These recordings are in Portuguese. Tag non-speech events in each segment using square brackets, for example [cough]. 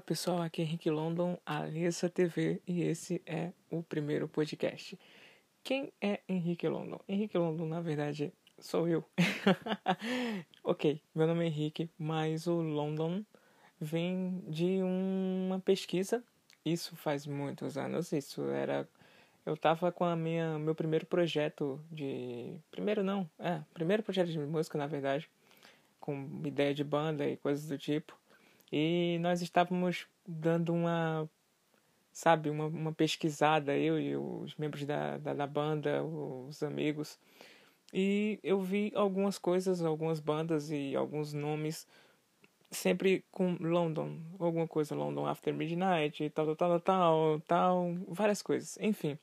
pessoal, aqui é Henrique London, Alessa TV e esse é o primeiro podcast. Quem é Henrique London? Henrique London, na verdade, sou eu. [laughs] ok, meu nome é Henrique, mas o London vem de uma pesquisa. Isso faz muitos anos. Isso era. Eu tava com a minha meu primeiro projeto de. Primeiro não, é, primeiro projeto de música, na verdade. Com ideia de banda e coisas do tipo. E nós estávamos dando uma, sabe, uma, uma pesquisada, eu e os membros da, da, da banda, os amigos. E eu vi algumas coisas, algumas bandas e alguns nomes sempre com London, alguma coisa, London After Midnight, tal, tal, tal, tal, tal, várias coisas. Enfim,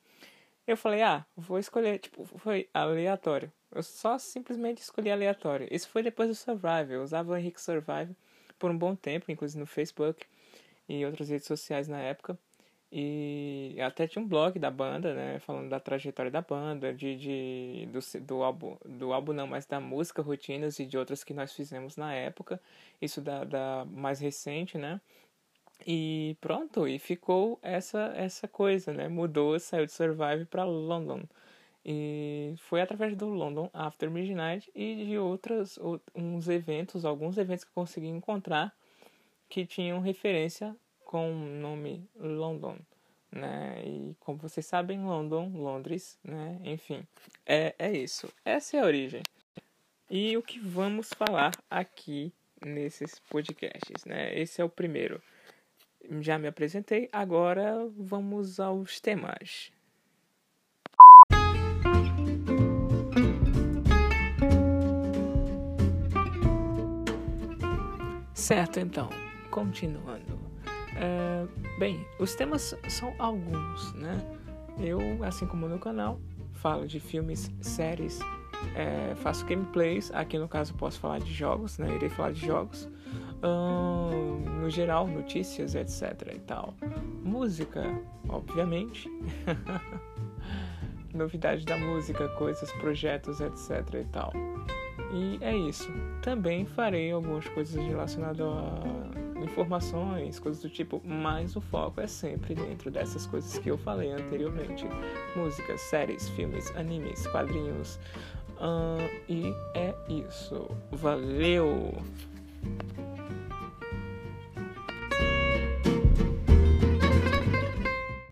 eu falei, ah, vou escolher, tipo, foi aleatório. Eu só simplesmente escolhi aleatório. Isso foi depois do Survive, eu usava o Henrique Survive por um bom tempo, inclusive no Facebook e outras redes sociais na época. E até tinha um blog da banda, né, falando da trajetória da banda, de, de do, do álbum, do álbum não, mas da música, rotinas e de outras que nós fizemos na época. Isso da, da mais recente, né? E pronto, e ficou essa essa coisa, né? Mudou, saiu de Survive para London. E foi através do London After Midnight e de outros uns eventos, alguns eventos que eu consegui encontrar que tinham referência com o nome London, né? E como vocês sabem, London, Londres, né? Enfim, é, é isso. Essa é a origem. E o que vamos falar aqui nesses podcasts, né? Esse é o primeiro. Já me apresentei, agora vamos aos temas. Certo, então, continuando. É, bem, os temas são alguns, né? Eu, assim como no canal, falo de filmes, séries, é, faço gameplays. Aqui no caso, posso falar de jogos, né? Irei falar de jogos. no geral, notícias, etc. e tal. Música, obviamente. [laughs] Novidade da música, coisas, projetos, etc. e tal. E é isso. Também farei algumas coisas relacionadas a informações, coisas do tipo, mas o foco é sempre dentro dessas coisas que eu falei anteriormente: músicas, séries, filmes, animes, quadrinhos. Uh, e é isso. Valeu!